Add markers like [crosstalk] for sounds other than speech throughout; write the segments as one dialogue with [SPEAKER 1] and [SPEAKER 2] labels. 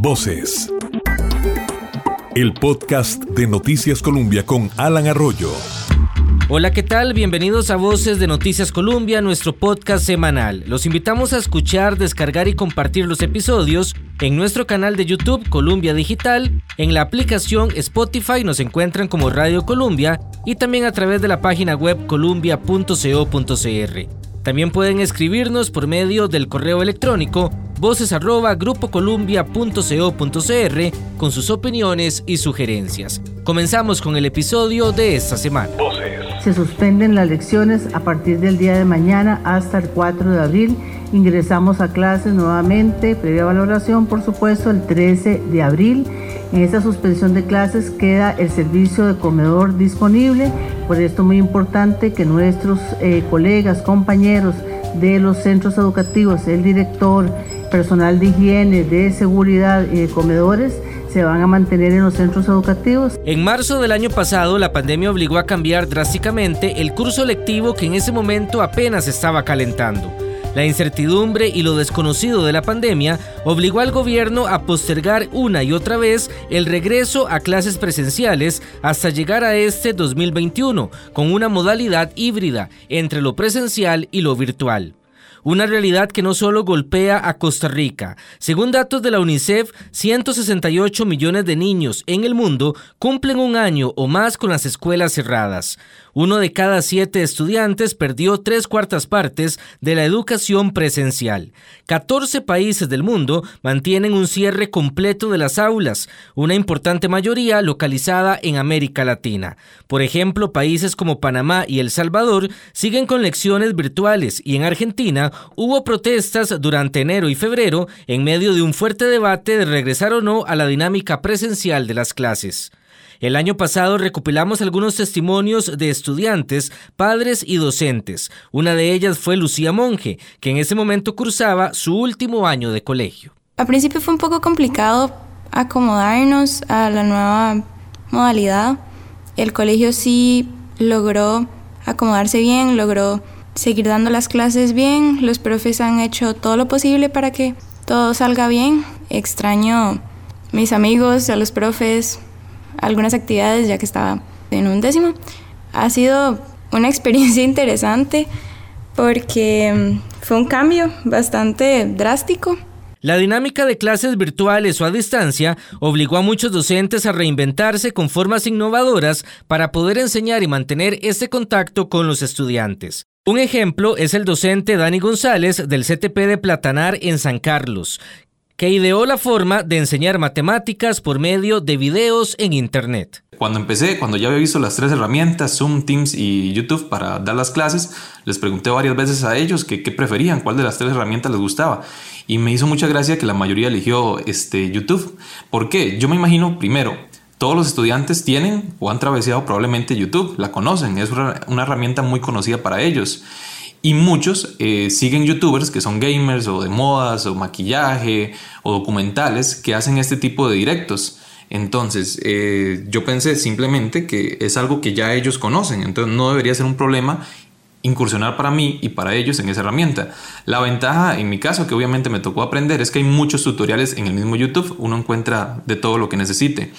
[SPEAKER 1] Voces. El podcast de Noticias Colombia con Alan Arroyo.
[SPEAKER 2] Hola, ¿qué tal? Bienvenidos a Voces de Noticias Colombia, nuestro podcast semanal. Los invitamos a escuchar, descargar y compartir los episodios en nuestro canal de YouTube Columbia Digital, en la aplicación Spotify nos encuentran como Radio Columbia y también a través de la página web columbia.co.cr. También pueden escribirnos por medio del correo electrónico voces con sus opiniones y sugerencias. Comenzamos con el episodio de esta semana.
[SPEAKER 3] Se suspenden las lecciones a partir del día de mañana hasta el 4 de abril. Ingresamos a clases nuevamente, previa valoración por supuesto, el 13 de abril. En esta suspensión de clases queda el servicio de comedor disponible por esto es muy importante que nuestros eh, colegas, compañeros de los centros educativos, el director, personal de higiene, de seguridad y de comedores, se van a mantener en los centros educativos.
[SPEAKER 2] En marzo del año pasado, la pandemia obligó a cambiar drásticamente el curso lectivo que en ese momento apenas estaba calentando. La incertidumbre y lo desconocido de la pandemia obligó al gobierno a postergar una y otra vez el regreso a clases presenciales hasta llegar a este 2021 con una modalidad híbrida entre lo presencial y lo virtual una realidad que no solo golpea a Costa Rica. Según datos de la UNICEF, 168 millones de niños en el mundo cumplen un año o más con las escuelas cerradas. Uno de cada siete estudiantes perdió tres cuartas partes de la educación presencial. 14 países del mundo mantienen un cierre completo de las aulas, una importante mayoría localizada en América Latina. Por ejemplo, países como Panamá y El Salvador siguen con lecciones virtuales y en Argentina hubo protestas durante enero y febrero en medio de un fuerte debate de regresar o no a la dinámica presencial de las clases. El año pasado recopilamos algunos testimonios de estudiantes, padres y docentes. Una de ellas fue Lucía Monge, que en ese momento cursaba su último año de colegio.
[SPEAKER 4] Al principio fue un poco complicado acomodarnos a la nueva modalidad. El colegio sí logró acomodarse bien, logró seguir dando las clases bien. Los profes han hecho todo lo posible para que todo salga bien. Extraño mis amigos, a los profes, algunas actividades ya que estaba en un décimo. Ha sido una [laughs] experiencia interesante porque mm, fue un cambio bastante drástico.
[SPEAKER 2] La dinámica de clases virtuales o a distancia obligó a muchos docentes a reinventarse con formas innovadoras para poder enseñar y mantener este contacto con los estudiantes. Un ejemplo es el docente Dani González del CTP de Platanar en San Carlos, que ideó la forma de enseñar matemáticas por medio de videos en Internet.
[SPEAKER 5] Cuando empecé, cuando ya había visto las tres herramientas, Zoom, Teams y YouTube para dar las clases, les pregunté varias veces a ellos qué preferían, cuál de las tres herramientas les gustaba. Y me hizo mucha gracia que la mayoría eligió este, YouTube. ¿Por qué? Yo me imagino, primero, todos los estudiantes tienen o han atravesado probablemente YouTube, la conocen, es una, una herramienta muy conocida para ellos. Y muchos eh, siguen youtubers que son gamers o de modas o maquillaje o documentales que hacen este tipo de directos. Entonces, eh, yo pensé simplemente que es algo que ya ellos conocen, entonces no debería ser un problema incursionar para mí y para ellos en esa herramienta. La ventaja, en mi caso, que obviamente me tocó aprender, es que hay muchos tutoriales en el mismo YouTube, uno encuentra de todo lo que necesite.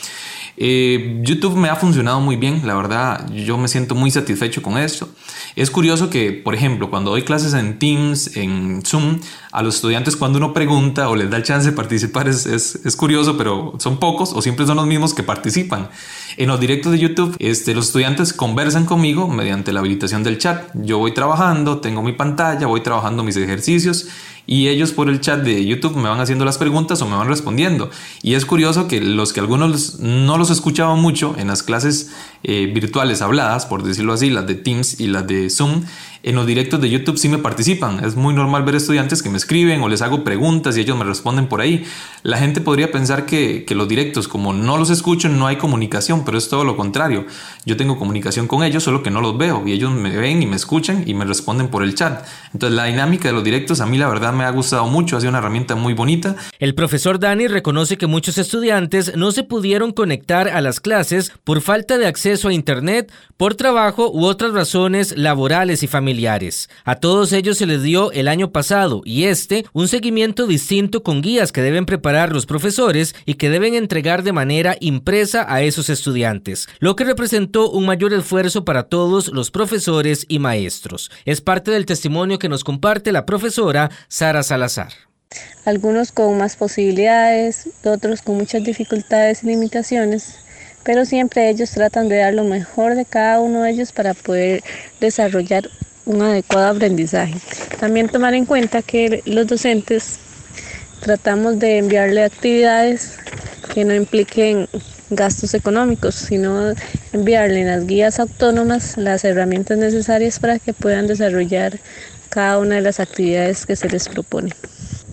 [SPEAKER 5] Eh, YouTube me ha funcionado muy bien, la verdad, yo me siento muy satisfecho con esto. Es curioso que, por ejemplo, cuando doy clases en Teams, en Zoom, a los estudiantes cuando uno pregunta o les da el chance de participar es, es, curioso, pero son pocos o siempre son los mismos que participan. En los directos de YouTube, este, los estudiantes conversan conmigo mediante la habilitación del chat. Yo voy trabajando, tengo mi pantalla, voy trabajando mis ejercicios y ellos por el chat de YouTube me van haciendo las preguntas o me van respondiendo. Y es curioso que los que algunos no los escuchaban mucho en las clases eh, virtuales habladas, por decirlo así, las de Teams y las de Zoom, en los directos de YouTube sí me participan. Es muy normal ver estudiantes que me escriben o les hago preguntas y ellos me responden por ahí. La gente podría pensar que, que, los directos, como no los escucho, no hay comunicación, pero es todo lo contrario. Yo tengo comunicación con ellos, solo que no los veo y ellos me ven y me escuchan y me responden por el chat. Entonces la dinámica de los directos a mí la verdad me ha gustado mucho, ha sido una herramienta muy bonita.
[SPEAKER 2] El profesor Dani reconoce que muchos estudiantes no se pudieron conectar a las clases por falta de acceso a Internet, por trabajo u otras razones laborales y familiares A todos ellos se les dio el año pasado y este un seguimiento distinto con guías que deben preparar los profesores y que deben entregar de manera impresa a esos estudiantes, lo que representó un mayor esfuerzo para todos los profesores y maestros. Es parte del testimonio que nos comparte la profesora Sara Salazar.
[SPEAKER 6] Algunos con más posibilidades, otros con muchas dificultades y limitaciones pero siempre ellos tratan de dar lo mejor de cada uno de ellos para poder desarrollar un adecuado aprendizaje. También tomar en cuenta que los docentes tratamos de enviarle actividades que no impliquen gastos económicos, sino enviarle en las guías autónomas las herramientas necesarias para que puedan desarrollar cada una de las actividades que se les propone.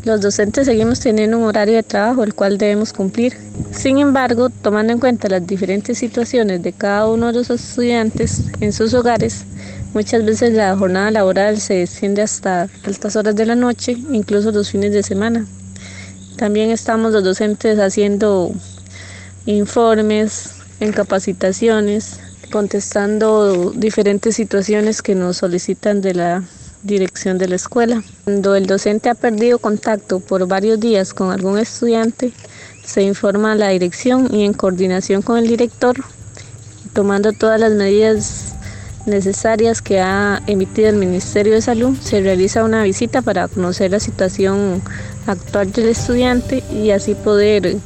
[SPEAKER 6] Los docentes seguimos teniendo un horario de trabajo el cual debemos cumplir. Sin embargo, tomando en cuenta las diferentes situaciones de cada uno de los estudiantes en sus hogares, muchas veces la jornada laboral se extiende hasta altas horas de la noche, incluso los fines de semana. También estamos los docentes haciendo informes, en capacitaciones, contestando diferentes situaciones que nos solicitan de la dirección de la escuela. Cuando el docente ha perdido contacto por varios días con algún estudiante, se informa a la dirección y en coordinación con el director, tomando todas las medidas necesarias que ha emitido el Ministerio de Salud, se realiza una visita para conocer la situación actual del estudiante y así poder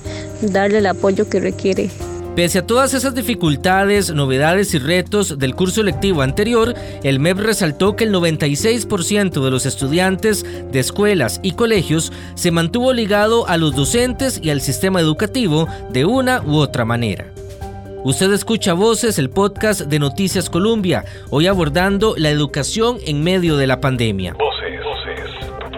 [SPEAKER 6] darle el apoyo que requiere.
[SPEAKER 2] Pese a todas esas dificultades, novedades y retos del curso lectivo anterior, el MEP resaltó que el 96% de los estudiantes de escuelas y colegios se mantuvo ligado a los docentes y al sistema educativo de una u otra manera. Usted escucha Voces, el podcast de Noticias Colombia, hoy abordando la educación en medio de la pandemia.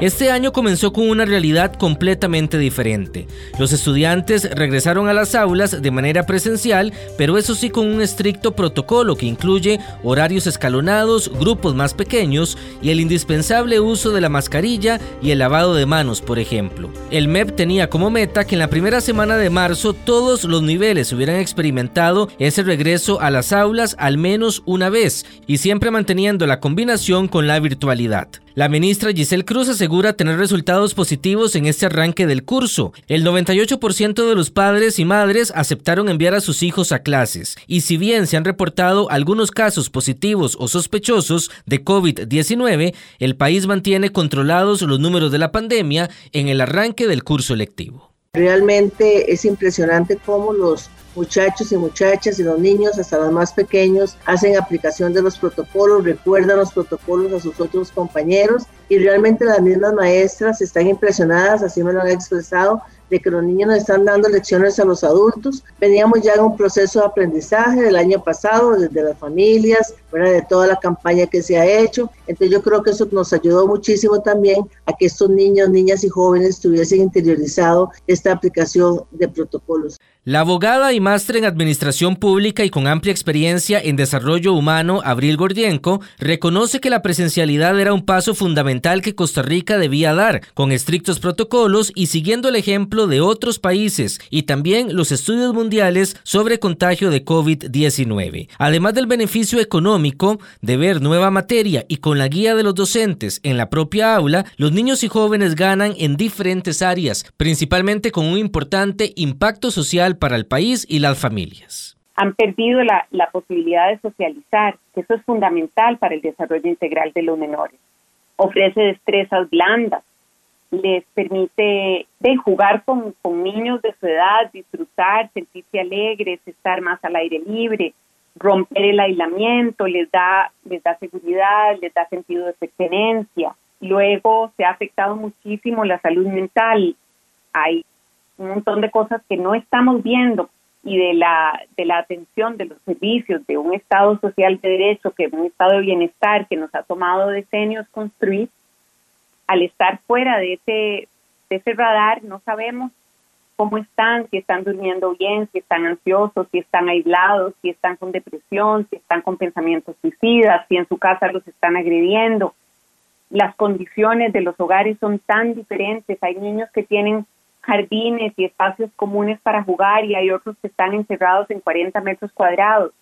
[SPEAKER 2] Este año comenzó con una realidad completamente diferente. Los estudiantes regresaron a las aulas de manera presencial, pero eso sí con un estricto protocolo que incluye horarios escalonados, grupos más pequeños y el indispensable uso de la mascarilla y el lavado de manos, por ejemplo. El MEP tenía como meta que en la primera semana de marzo todos los niveles hubieran experimentado ese regreso a las aulas al menos una vez y siempre manteniendo la combinación con la virtualidad. La ministra Giselle Cruz asegura tener resultados positivos en este arranque del curso. El 98% de los padres y madres aceptaron enviar a sus hijos a clases. Y si bien se han reportado algunos casos positivos o sospechosos de COVID-19, el país mantiene controlados los números de la pandemia en el arranque del curso lectivo.
[SPEAKER 3] Realmente es impresionante cómo los muchachos y muchachas y los niños, hasta los más pequeños, hacen aplicación de los protocolos, recuerdan los protocolos a sus otros compañeros y realmente las mismas maestras están impresionadas, así me lo han expresado, de que los niños nos están dando lecciones a los adultos. Veníamos ya en un proceso de aprendizaje del año pasado, desde las familias, fuera de toda la campaña que se ha hecho. Entonces yo creo que eso nos ayudó muchísimo también a que estos niños, niñas y jóvenes tuviesen interiorizado esta aplicación de protocolos.
[SPEAKER 2] La abogada y máster en Administración Pública y con amplia experiencia en desarrollo humano, Abril Gordienko, reconoce que la presencialidad era un paso fundamental que Costa Rica debía dar, con estrictos protocolos y siguiendo el ejemplo de otros países y también los estudios mundiales sobre contagio de COVID-19. Además del beneficio económico de ver nueva materia y con la guía de los docentes en la propia aula, los niños y jóvenes ganan en diferentes áreas, principalmente con un importante impacto social para el país y las familias.
[SPEAKER 7] Han perdido la, posibilidad de socializar, que eso es fundamental para el desarrollo integral de los menores. Ofrece destrezas blandas, les permite de jugar con, con, niños de su edad, disfrutar, sentirse alegres, estar más al aire libre, romper el aislamiento, les da, les da seguridad, les da sentido de pertenencia. Luego se ha afectado muchísimo la salud mental. Hay un montón de cosas que no estamos viendo y de la, de la atención de los servicios de un Estado social de derecho, que un Estado de bienestar que nos ha tomado decenios construir, al estar fuera de ese, de ese radar no sabemos cómo están, si están durmiendo bien, si están ansiosos, si están aislados, si están con depresión, si están con pensamientos suicidas, si en su casa los están agrediendo. Las condiciones de los hogares son tan diferentes. Hay niños que tienen jardines y espacios comunes para jugar y hay otros que están encerrados en 40 metros cuadrados.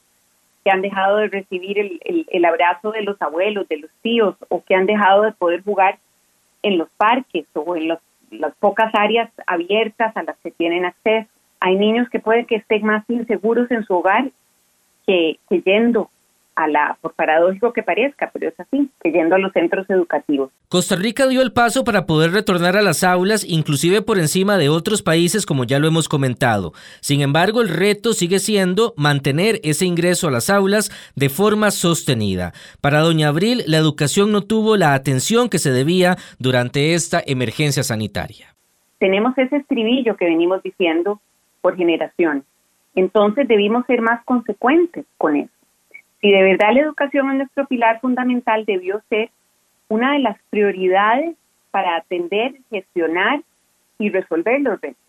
[SPEAKER 7] que han dejado de recibir el, el, abrazo de los abuelos, de los tíos, o que han dejado de poder jugar en los parques o en los, las pocas áreas abiertas a las que tienen acceso. Hay niños que pueden que estén más inseguros en su hogar que, que yendo a la, por paradójico que parezca, pero es así, yendo a los centros educativos.
[SPEAKER 2] Costa Rica dio el paso para poder retornar a las aulas, inclusive por encima de otros países, como ya lo hemos comentado. Sin embargo, el reto sigue siendo mantener ese ingreso a las aulas de forma sostenida. Para doña Abril, la educación no tuvo la atención que se debía durante esta emergencia sanitaria.
[SPEAKER 7] Tenemos ese estribillo que venimos diciendo por generación. Entonces debimos ser más consecuentes con eso. Si de verdad la educación es nuestro pilar fundamental, debió ser una de las prioridades para atender, gestionar y resolver los retos.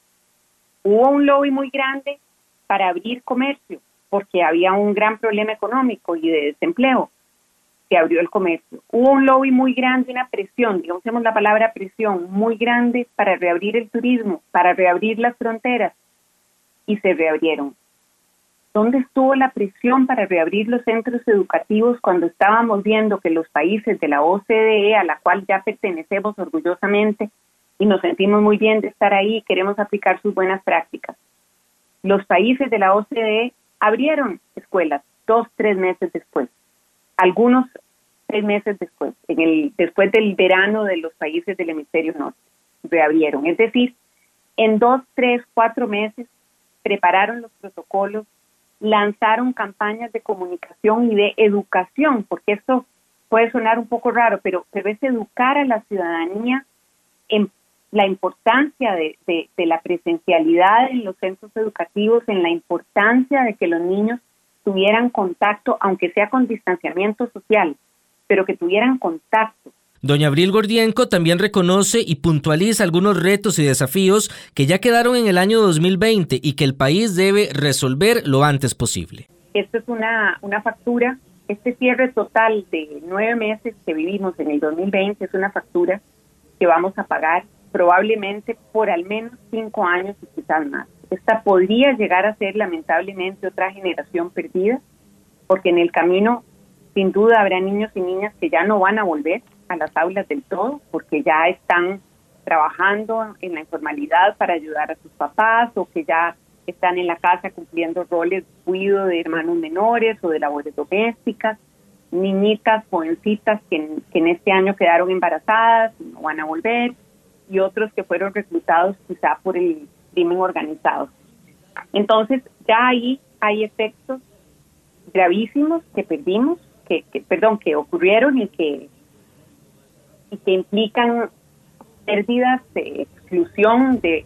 [SPEAKER 7] Hubo un lobby muy grande para abrir comercio, porque había un gran problema económico y de desempleo. Se abrió el comercio. Hubo un lobby muy grande, una presión, digamos la palabra presión, muy grande para reabrir el turismo, para reabrir las fronteras, y se reabrieron. ¿Dónde estuvo la presión para reabrir los centros educativos cuando estábamos viendo que los países de la OCDE, a la cual ya pertenecemos orgullosamente y nos sentimos muy bien de estar ahí y queremos aplicar sus buenas prácticas? Los países de la OCDE abrieron escuelas dos, tres meses después, algunos tres meses después, en el, después del verano de los países del hemisferio norte, reabrieron. Es decir, en dos, tres, cuatro meses prepararon los protocolos, lanzaron campañas de comunicación y de educación, porque esto puede sonar un poco raro, pero, pero es educar a la ciudadanía en la importancia de, la presencialidad en los centros educativos, en la importancia de que los niños tuvieran contacto, aunque sea con distanciamiento social, pero que tuvieran contacto
[SPEAKER 2] Doña Abril Gordienco también reconoce y puntualiza algunos retos y desafíos que ya quedaron en el año 2020 y que el país debe resolver lo antes posible.
[SPEAKER 7] Esto es una, una factura, este cierre total de nueve meses que vivimos en el 2020 es una factura que vamos a pagar probablemente por al menos cinco años y quizás más. Esta podría llegar a ser lamentablemente otra generación perdida, porque en el camino sin duda habrá niños y niñas que ya no van a volver, a las aulas del todo, porque ya están trabajando en la informalidad para ayudar a sus papás o que ya están en la casa cumpliendo roles de cuido de hermanos menores o de labores domésticas, niñitas, jovencitas que en, este año quedaron embarazadas y no van a volver, y otros que fueron reclutados quizá por el crimen organizado. Entonces, ya ahí hay efectos gravísimos que perdimos, que perdón, que ocurrieron y que y que implican pérdidas de exclusión de,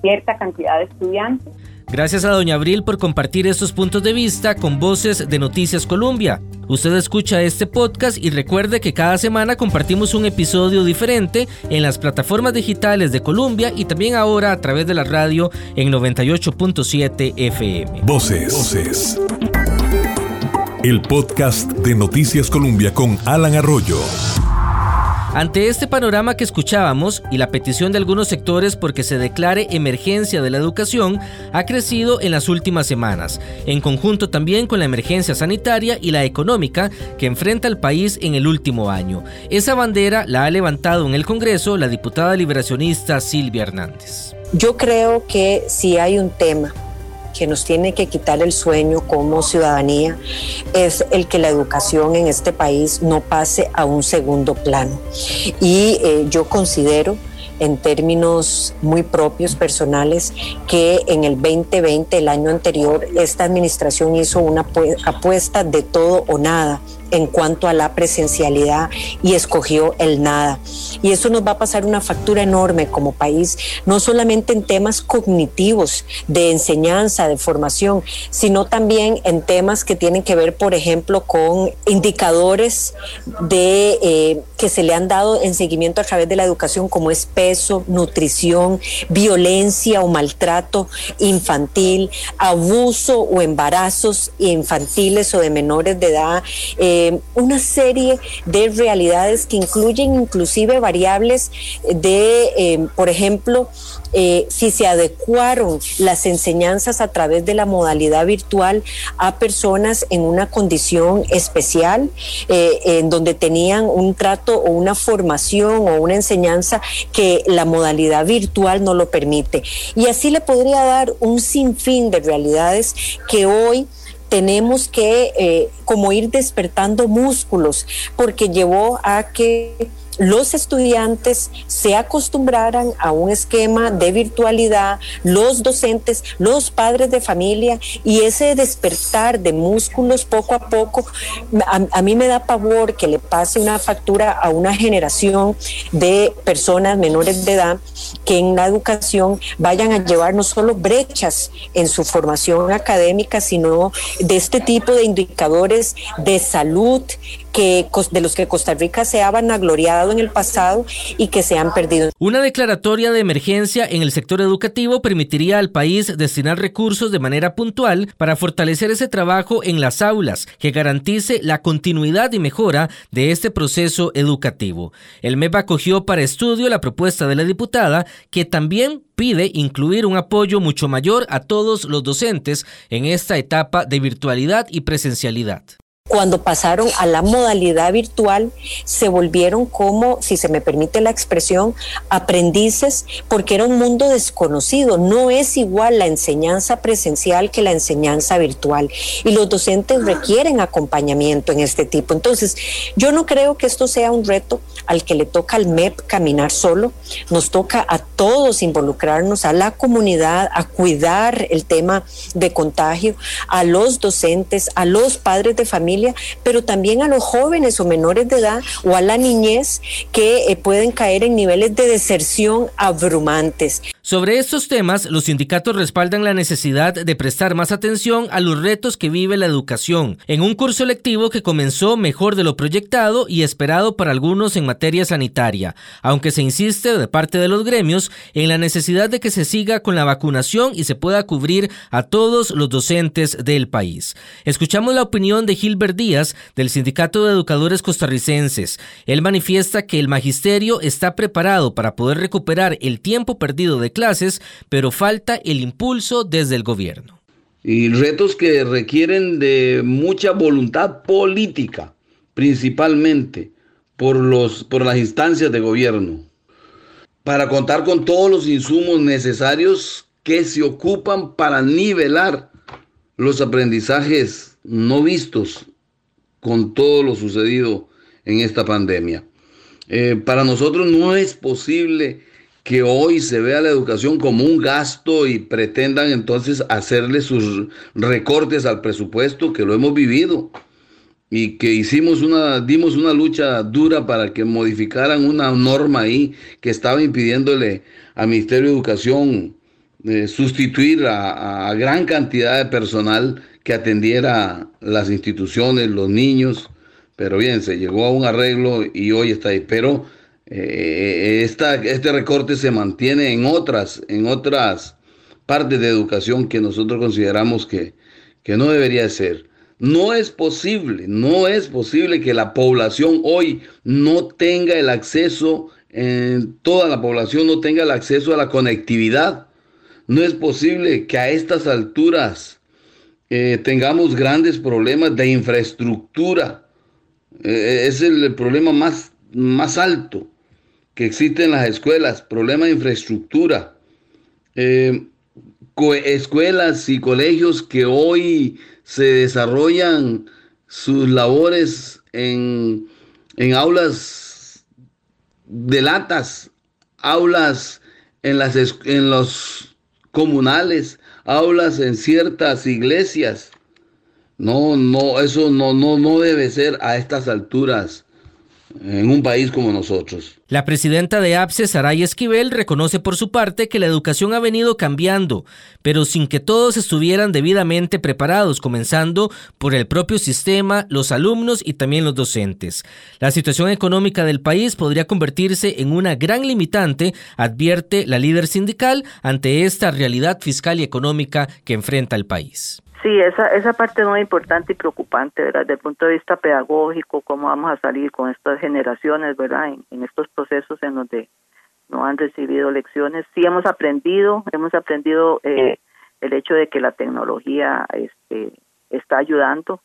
[SPEAKER 7] cierta cantidad de estudiantes.
[SPEAKER 2] Gracias a doña Abril por compartir estos puntos de vista con voces de Noticias Colombia. Usted escucha este podcast y recuerde que cada semana compartimos un episodio diferente en las plataformas digitales de Colombia y también ahora a través de la radio en 98.7 FM.
[SPEAKER 1] Voces. Voces el podcast de Noticias Colombia con Alan Arroyo.
[SPEAKER 2] Ante este panorama que escuchábamos y la petición de algunos sectores porque se declare emergencia de la educación ha crecido en las últimas semanas, en conjunto también con la emergencia sanitaria y la económica que enfrenta el país en el último año. Esa bandera la ha levantado en el Congreso la diputada liberacionista Silvia Hernández.
[SPEAKER 8] Yo creo que si hay un tema que nos tiene que quitar el sueño como ciudadanía es el que la educación en este país no pase a un segundo plano. Y eh, yo considero en términos muy propios, personales, que en el 2020, el año anterior, esta administración hizo una apuesta de todo o nada en cuanto a la presencialidad y escogió el nada. Y eso nos va a pasar una factura enorme como país, no solamente en temas cognitivos, de enseñanza, de formación, sino también en temas que tienen que ver, por ejemplo, con indicadores de, eh, que se le han dado en seguimiento a través de la educación, como es peso, nutrición, violencia o maltrato infantil, abuso o embarazos infantiles o de menores de edad. Eh, eh, una serie de realidades que incluyen inclusive variables de, eh, por ejemplo, eh, si se adecuaron las enseñanzas a través de la modalidad virtual a personas en una condición especial, en donde tenían un trato o una formación o una enseñanza que la modalidad virtual no lo permite. Y así le podría dar un sinfín de realidades que hoy tenemos que eh, como ir despertando músculos, porque llevó a que los estudiantes se acostumbraran a un esquema de virtualidad, los docentes, los padres de familia y ese despertar de músculos poco a poco, a, mí me da pavor que le pase una factura a una generación de personas menores de edad que en la educación vayan a llevar no solo brechas en su formación académica, sino de este tipo de indicadores de salud que, de los que Costa Rica se ha vanagloriado en el pasado y que se han perdido.
[SPEAKER 2] Una declaratoria de emergencia en el sector educativo permitiría al país destinar recursos de manera puntual para fortalecer ese trabajo en las aulas que garantice la continuidad y mejora de este proceso educativo. El MEP acogió para estudio la propuesta de la diputada que también pide incluir un apoyo mucho mayor a todos los docentes en esta etapa de virtualidad y presencialidad
[SPEAKER 8] cuando pasaron a la modalidad virtual, se volvieron como, si se me permite la expresión, aprendices, porque era un mundo desconocido. No es igual la enseñanza presencial que la enseñanza virtual. Y los docentes requieren acompañamiento en este tipo. Entonces, yo no creo que esto sea un reto al que le toca al MEP caminar solo. Nos toca a todos involucrarnos, a la comunidad, a cuidar el tema de contagio, a los docentes, a los padres de pero también a los jóvenes o menores de edad o a la niñez que eh, pueden caer en niveles de deserción abrumantes.
[SPEAKER 2] Sobre estos temas, los sindicatos respaldan la necesidad de prestar más atención a los retos que vive la educación, en un curso lectivo que comenzó mejor de lo proyectado y esperado para algunos en materia sanitaria, aunque se insiste de parte de los gremios en la necesidad de que se siga con la vacunación y se pueda cubrir a todos los docentes del país. Escuchamos la opinión de Gilbert Díaz del Sindicato de Educadores Costarricenses. Él manifiesta que el magisterio está preparado para poder recuperar el tiempo perdido de clases, pero falta el impulso desde el gobierno.
[SPEAKER 9] Y retos que requieren de mucha voluntad política, principalmente por, los, por las instancias de gobierno, para contar con todos los insumos necesarios que se ocupan para nivelar los aprendizajes no vistos con todo lo sucedido en esta pandemia. Eh, para nosotros no es posible que hoy se vea la educación como un gasto y pretendan entonces hacerle sus recortes al presupuesto, que lo hemos vivido y que hicimos una, dimos una lucha dura para que modificaran una norma ahí que estaba impidiéndole al Ministerio de Educación eh, sustituir a, gran cantidad de personal que atendiera las instituciones, los niños, pero bien, se llegó a un arreglo y hoy está ahí. Pero eh, este recorte se mantiene en otras, en otras partes de educación que nosotros consideramos que, que no debería ser. No es posible, no es posible que la población hoy no tenga el acceso, toda la población no tenga el acceso a la conectividad. No es posible que a estas alturas eh, tengamos grandes problemas de infraestructura. Eh, es el problema más, más alto que existe en las escuelas, problema de infraestructura. Eh, escuelas y colegios que hoy se desarrollan sus labores en, aulas de latas, aulas en, las, en los comunales, aulas en ciertas iglesias. No, no, eso no, no, no debe ser a estas alturas en un país como nosotros.
[SPEAKER 2] La presidenta de APSE, Saray Esquivel, reconoce por su parte que la educación ha venido cambiando, pero sin que todos estuvieran debidamente preparados, comenzando por el propio sistema, los alumnos y también los docentes. La situación económica del país podría convertirse en una gran limitante, advierte la líder sindical, ante esta realidad fiscal y económica que enfrenta el país
[SPEAKER 10] Sí, esa, esa parte es muy importante y preocupante, ¿verdad? Desde el punto de vista pedagógico, cómo vamos a salir con estas generaciones, ¿verdad? En, estos procesos en donde no han recibido lecciones. Sí hemos aprendido, hemos aprendido eh, el hecho de que la tecnología este, está ayudando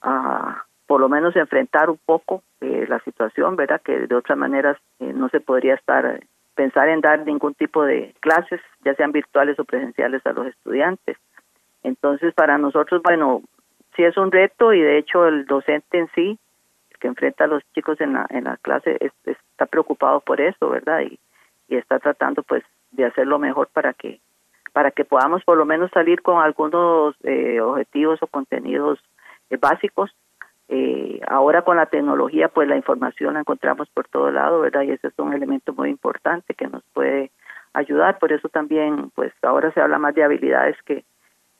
[SPEAKER 10] a por lo menos enfrentar un poco eh, la situación, ¿verdad? Que de otras maneras eh, no se podría estar pensar en dar ningún tipo de clases, ya sean virtuales o presenciales a los estudiantes. Entonces, para nosotros, bueno, sí es un reto y de hecho el docente en sí, el que enfrenta a los chicos en la, en la clase, está preocupado por eso, ¿verdad? Y, y está tratando pues de hacer lo mejor para que para que podamos por lo menos salir con algunos eh, objetivos o contenidos eh, básicos. Eh, ahora con la tecnología, pues la información la encontramos por todo lado, ¿verdad? Y ese es un elemento muy importante que nos puede ayudar. Por eso también, pues ahora se habla más de habilidades que,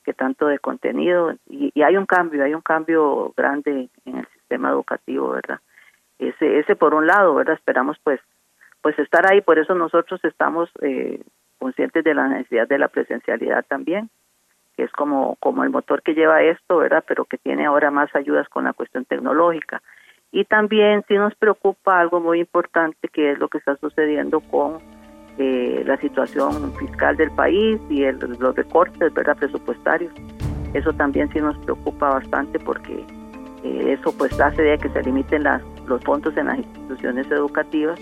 [SPEAKER 10] que tanto de contenido y, hay un cambio, hay un cambio grande en el sistema educativo, ¿verdad? Ese, ese por un lado, ¿verdad? Esperamos pues, pues estar ahí, por eso nosotros estamos eh, conscientes de la necesidad de la presencialidad también, que es como, como el motor que lleva esto, ¿verdad? Pero que tiene ahora más ayudas con la cuestión tecnológica. Y también sí nos preocupa algo muy importante que es lo que está sucediendo con eh, la situación fiscal del país y el, los recortes ¿verdad? presupuestarios. Eso también sí nos preocupa bastante porque eh, eso pues hace de que se limiten las, los fondos en las instituciones educativas.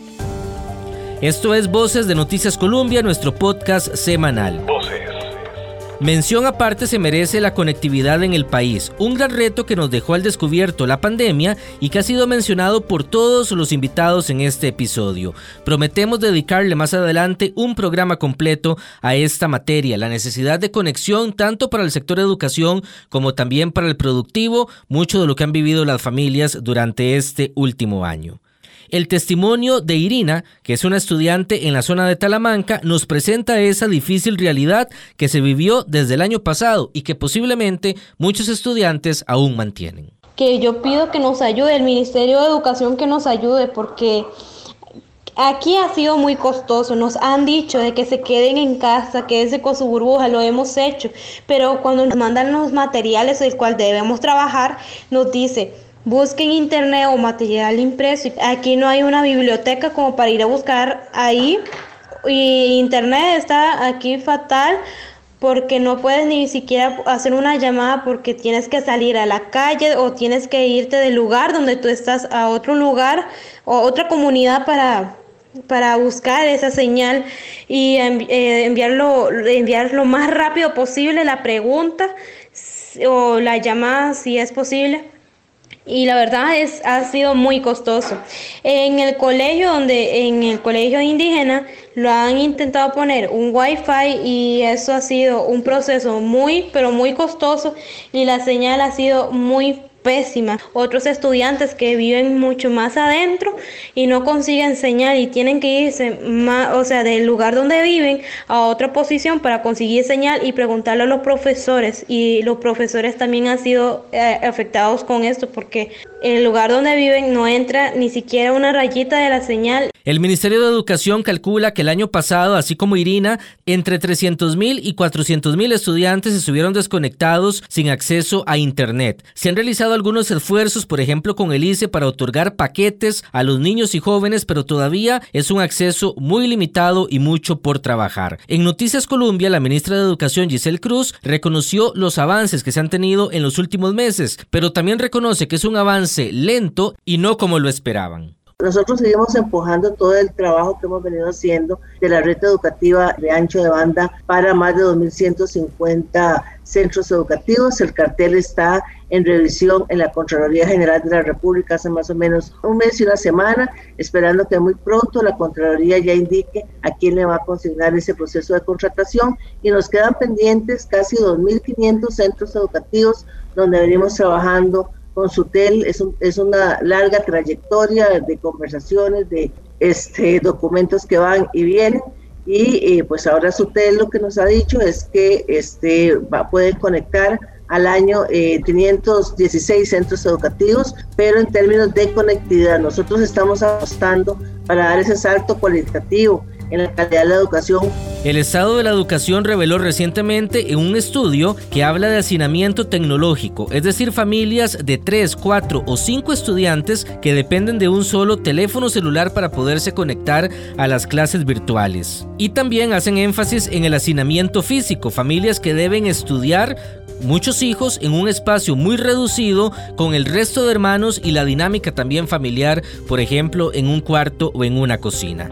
[SPEAKER 2] Esto es Voces de Noticias Colombia, nuestro podcast semanal. Mención aparte se merece la conectividad en el país, un gran reto que nos dejó al descubierto la pandemia y que ha sido mencionado por todos los invitados en este episodio. Prometemos dedicarle más adelante un programa completo a esta materia, la necesidad de conexión tanto para el sector educación como también para el productivo, mucho de lo que han vivido las familias durante este último año. El testimonio de Irina, que es una estudiante en la zona de Talamanca, nos presenta esa difícil realidad que se vivió desde el año pasado y que posiblemente muchos estudiantes aún mantienen.
[SPEAKER 11] Que yo pido que nos ayude, el Ministerio de Educación que nos ayude, porque Aquí ha sido muy costoso, nos han dicho de que se queden en casa, quédense con su burbuja, lo hemos hecho, pero cuando nos mandan los materiales el cual debemos trabajar, nos dice, Busquen internet o material impreso. Aquí no hay una biblioteca como para ir a buscar ahí. Y internet está aquí fatal porque no puedes ni siquiera hacer una llamada porque tienes que salir a la calle o tienes que irte del lugar donde tú estás a otro lugar o otra comunidad para, para buscar esa señal y eh, enviarlo, enviar lo más rápido posible la pregunta o la llamada si es posible y la verdad es ha sido muy costoso. En el colegio donde en el colegio indígena lo han intentado poner un wifi y eso ha sido un proceso muy pero muy costoso y la señal ha sido muy pésima. Otros estudiantes que viven mucho más adentro y no consiguen señal y tienen que irse más, o sea, del lugar donde viven a otra posición para conseguir señal y preguntarle a los profesores. Y los profesores también han sido eh, afectados con esto porque el lugar donde viven no entra ni siquiera una rayita de la señal.
[SPEAKER 2] El Ministerio de Educación calcula que el año pasado, así como Irina, entre 300.000 y 400.000 estudiantes estuvieron desconectados sin acceso a Internet. Se han realizado algunos esfuerzos, por ejemplo, con el ICE para otorgar paquetes a los niños y jóvenes, pero todavía es un acceso muy limitado y mucho por trabajar. En Noticias Colombia, la ministra de Educación Giselle Cruz reconoció los avances que se han tenido en los últimos meses, pero también reconoce que es un avance lento y no como lo esperaban.
[SPEAKER 3] Nosotros seguimos empujando todo el trabajo que hemos venido haciendo de la red educativa de ancho de banda para más de 2.150 centros educativos. El cartel está en revisión en la Contraloría General de la República hace más o menos un mes y una semana, esperando que muy pronto la Contraloría ya indique a quién le va a consignar ese proceso de contratación y nos quedan pendientes casi 2.500 centros educativos donde venimos trabajando con Sutel es, es una larga trayectoria de conversaciones, de este, documentos que van y vienen. Y eh, pues ahora Sutel lo que nos ha dicho es que este, va poder conectar al año 516 eh, centros educativos, pero en términos de conectividad, nosotros estamos apostando para dar ese salto cualitativo
[SPEAKER 12] en la calidad de la educación.
[SPEAKER 2] El Estado de la Educación reveló recientemente en un estudio que habla de hacinamiento tecnológico, es decir, familias de 3, 4 o 5 estudiantes que dependen de un solo teléfono celular para poderse conectar a las clases virtuales. Y también hacen énfasis en el hacinamiento físico, familias que deben estudiar muchos hijos en un espacio muy reducido con el resto de hermanos y la dinámica también familiar, por ejemplo, en un cuarto o en una cocina.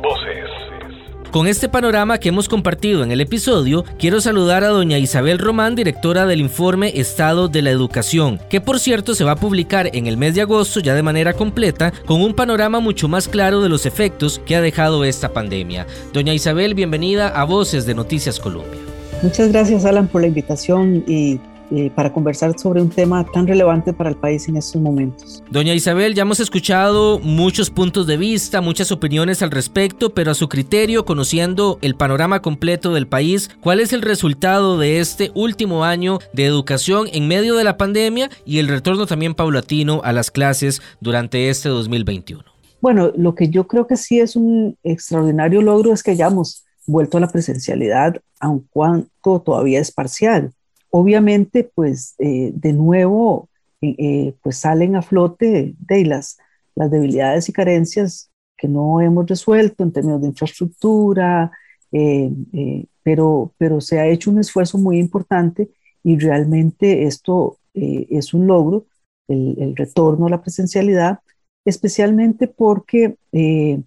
[SPEAKER 2] Con este panorama que hemos compartido en el episodio, quiero saludar a doña Isabel Román, directora del informe Estado de la Educación, que por cierto se va a publicar en el mes de agosto ya de manera completa, con un panorama mucho más claro de los efectos que ha dejado esta pandemia. Doña Isabel, bienvenida a Voces de Noticias Colombia.
[SPEAKER 13] Muchas gracias Alan por la invitación y eh, para conversar sobre un tema tan relevante para el país en estos momentos.
[SPEAKER 2] Doña Isabel, ya hemos escuchado muchos puntos de vista, muchas opiniones al respecto, pero a su criterio, conociendo el panorama completo del país, ¿cuál es el resultado de este último año de educación en medio de la pandemia y el retorno también paulatino a las clases durante este 2021?
[SPEAKER 13] Bueno, lo que yo creo que sí es un extraordinario logro es que hayamos vuelto a la presencialidad, aun cuando todavía es parcial obviamente, pues eh, de nuevo, eh, eh, pues salen a flote de las, las debilidades y carencias que no hemos resuelto en términos de infraestructura, pero, pero se ha hecho un esfuerzo muy importante y realmente esto es un logro, el, el, retorno a la presencialidad, especialmente porque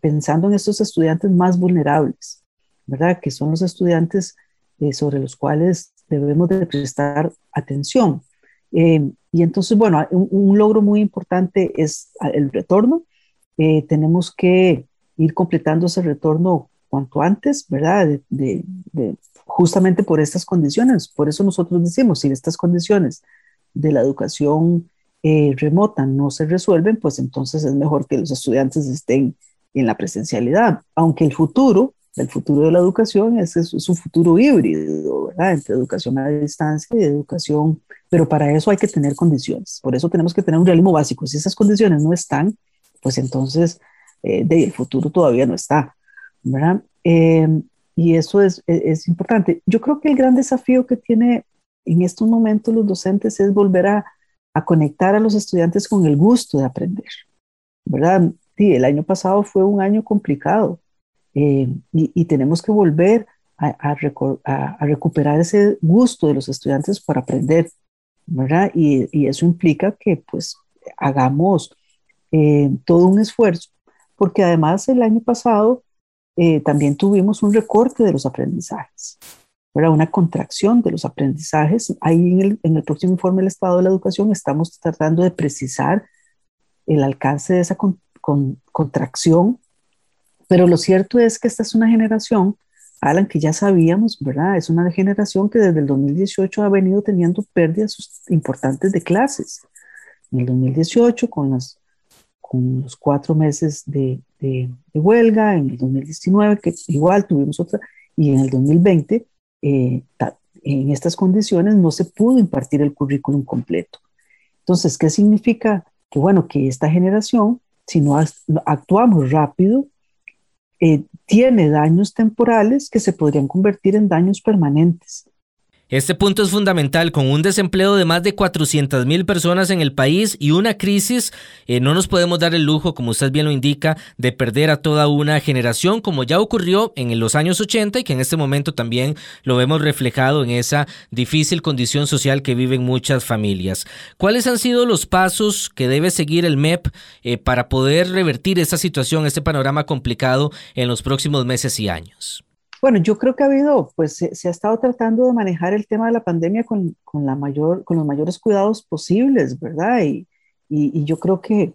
[SPEAKER 13] pensando en estos estudiantes más vulnerables, ¿verdad? Que son los estudiantes sobre los cuales debemos de prestar atención. Eh, y entonces, bueno, un, logro muy importante es el retorno. Eh, tenemos que ir completando ese retorno cuanto antes, ¿verdad? Justamente por estas condiciones. Por eso nosotros decimos, si estas condiciones de la educación eh, remota no se resuelven, pues entonces es mejor que los estudiantes estén en la presencialidad, aunque el futuro el futuro de la educación es, es, un futuro híbrido, ¿verdad? Entre educación a distancia y educación, pero para eso hay que tener condiciones. Por eso tenemos que tener un realismo básico. Si esas condiciones no están, pues entonces eh, el futuro todavía no está, ¿verdad? Eh, y eso es, es, importante. Yo creo que el gran desafío que tiene en estos momentos los docentes es volver a, a conectar a los estudiantes con el gusto de aprender, ¿verdad? Sí, el año pasado fue un año complicado eh, y, tenemos que volver a, recuperar ese gusto de los estudiantes por aprender, ¿verdad? Y, eso implica que pues hagamos eh, todo un esfuerzo, porque además el año pasado eh, también tuvimos un recorte de los aprendizajes, ¿verdad? Una contracción de los aprendizajes. Ahí en el, en el próximo informe del Estado de la Educación estamos tratando de precisar el alcance de esa contracción pero lo cierto es que esta es una generación, Alan, que ya sabíamos, ¿verdad? Es una generación que desde el 2018 ha venido teniendo pérdidas importantes de clases. En el 2018, con, las, con los cuatro meses de, de, huelga, en el 2019, que igual tuvimos otra, y en el 2020, eh, en estas condiciones no se pudo impartir el currículum completo. Entonces, ¿qué significa? Que bueno, que esta generación, si no actuamos rápido, eh, tiene daños temporales que se podrían convertir en daños permanentes.
[SPEAKER 2] Este punto es fundamental, con un desempleo de más de 400 mil personas en el país y una crisis, eh, no nos podemos dar el lujo, como usted bien lo indica, de perder a toda una generación, como ya ocurrió en los años 80 y que en este momento también lo vemos reflejado en esa difícil condición social que viven muchas familias. ¿Cuáles han sido los pasos que debe seguir el MEP eh, para poder revertir esta situación, este panorama complicado en los próximos meses y años?
[SPEAKER 13] Bueno, yo creo que ha habido, pues se, ha estado tratando de manejar el tema de la pandemia con, con, la mayor, con los mayores cuidados posibles, ¿verdad? Y, y, yo creo que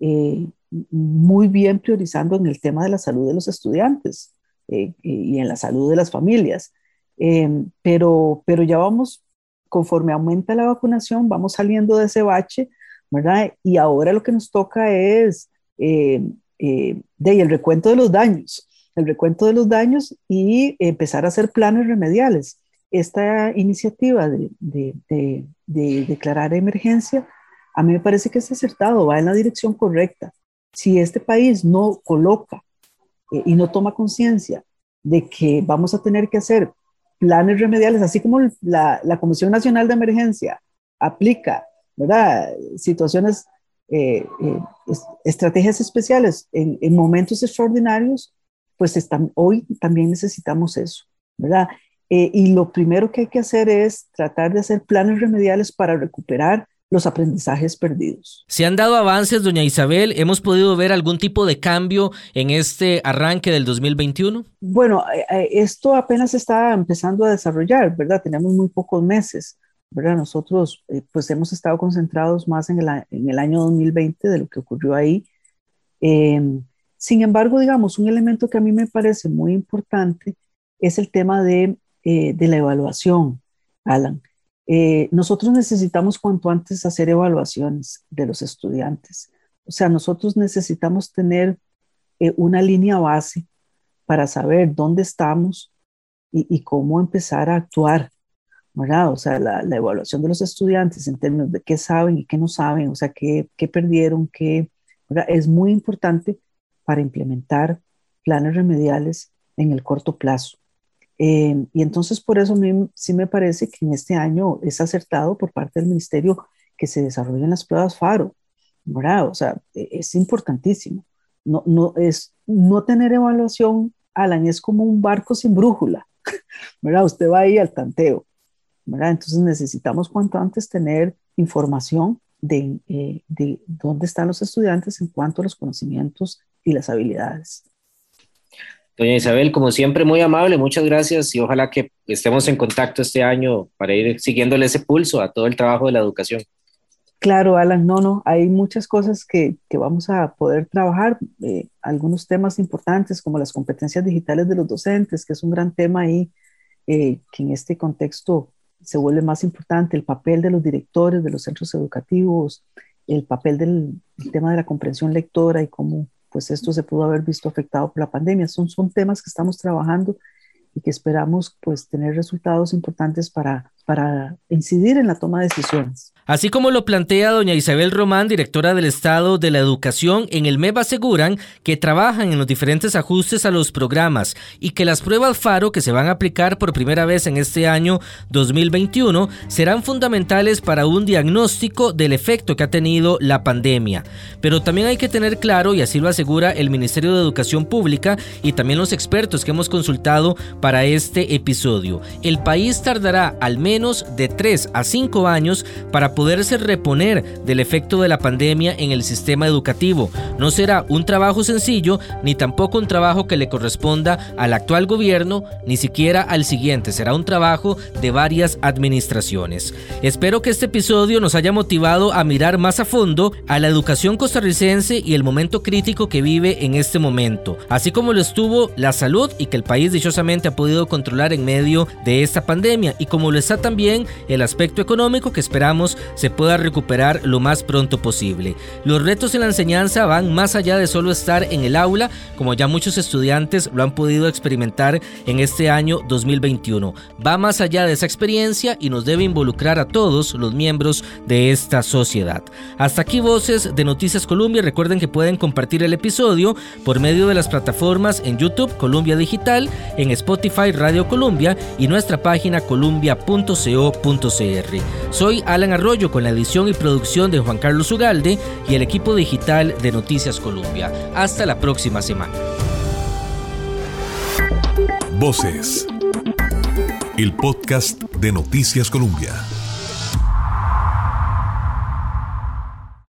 [SPEAKER 13] eh, muy bien priorizando en el tema de la salud de los estudiantes eh, y en la salud de las familias. Em, pero, pero ya vamos, conforme aumenta la vacunación, vamos saliendo de ese bache, ¿verdad? Y ahora lo que nos toca es eh, de el recuento de los daños el recuento de los daños y empezar a hacer planes remediales. Esta iniciativa de, declarar emergencia, a mí me parece que es acertado, va en la dirección correcta. Si este país no coloca eh, y no toma conciencia de que vamos a tener que hacer planes remediales, así como la, Comisión Nacional de Emergencia aplica. Situaciones, eh, eh, estrategias especiales en, momentos extraordinarios, pues están, hoy también necesitamos eso, ¿verdad? Eh, y lo primero que hay que hacer es tratar de hacer planes remediales para recuperar los aprendizajes perdidos.
[SPEAKER 2] ¿Se han dado avances, doña Isabel? ¿Hemos podido ver algún tipo de cambio en este arranque del 2021?
[SPEAKER 13] Bueno, eh, eh, esto apenas está empezando a desarrollar, ¿verdad? Tenemos muy pocos meses, ¿verdad? Nosotros pues hemos estado concentrados más en el, en el, año 2020 de lo que ocurrió ahí. Sin embargo, digamos, un elemento que a mí me parece muy importante es el tema de eh, de la evaluación, Alan. Eh, nosotros necesitamos cuanto antes hacer evaluaciones de los estudiantes. O sea, nosotros necesitamos tener eh, una línea base para saber dónde estamos y, cómo empezar a actuar, ¿verdad? O sea, la, evaluación de los estudiantes en términos de qué saben y qué no saben, o sea, qué, qué perdieron, qué, es muy importante para implementar planes remediales en el corto plazo. Eh, y entonces por eso mí sí me parece que en este año es acertado por parte del ministerio que se desarrollen las pruebas FARO, ¿verdad? O sea, e, es importantísimo. No, no, es, no tener evaluación, Alan, es como un barco sin brújula, [laughs] ¿verdad? Usted va ahí al tanteo, ¿verdad? Entonces necesitamos cuanto antes tener información de, eh, de dónde están los estudiantes en cuanto a los conocimientos y las habilidades.
[SPEAKER 2] Doña Isabel, como siempre, muy amable, muchas gracias y ojalá que estemos en contacto este año para ir siguiéndole ese pulso a todo el trabajo de la educación.
[SPEAKER 13] Claro, Alan, no, no, hay muchas cosas que, que vamos a poder trabajar, eh, algunos temas importantes como las competencias digitales de los docentes, que es un gran tema ahí, eh, que en este contexto se vuelve más importante, el papel de los directores de los centros educativos, el papel del tema de la comprensión lectora y cómo pues esto se pudo haber visto afectado por la pandemia. Son, son temas que estamos trabajando y que esperamos pues tener resultados importantes para, para incidir en la toma de decisiones.
[SPEAKER 2] Así como lo plantea doña Isabel Román, directora del Estado de la Educación, en el MEB aseguran que trabajan en los diferentes ajustes a los programas y que las pruebas FARO que se van a aplicar por primera vez en este año 2021 serán fundamentales para un diagnóstico del efecto que ha tenido la pandemia. Pero también hay que tener claro, y así lo asegura el Ministerio de Educación Pública y también los expertos que hemos consultado para este episodio, el país tardará al menos de 3 a 5 años para poderse reponer del efecto de la pandemia en el sistema educativo. No será un trabajo sencillo ni tampoco un trabajo que le corresponda al actual gobierno ni siquiera al siguiente. Será un trabajo de varias administraciones. Espero que este episodio nos haya motivado a mirar más a fondo a la educación costarricense y el momento crítico que vive en este momento, así como lo estuvo la salud y que el país dichosamente ha podido controlar en medio de esta pandemia y como lo está también el aspecto económico que esperamos se pueda recuperar lo más pronto posible. Los retos en la enseñanza van más allá de solo estar en el aula, como ya muchos estudiantes lo han podido experimentar en este año 2021. Va más allá de esa experiencia y nos debe involucrar a todos los miembros de esta sociedad. Hasta aquí voces de Noticias Colombia. Recuerden que pueden compartir el episodio por medio de las plataformas en YouTube Colombia Digital, en Spotify Radio Colombia y nuestra página Soy Alan Arroyo con la edición y producción de Juan Carlos Ugalde y el equipo digital de Noticias Colombia. Hasta la próxima semana.
[SPEAKER 1] Voces. El podcast de Noticias Colombia.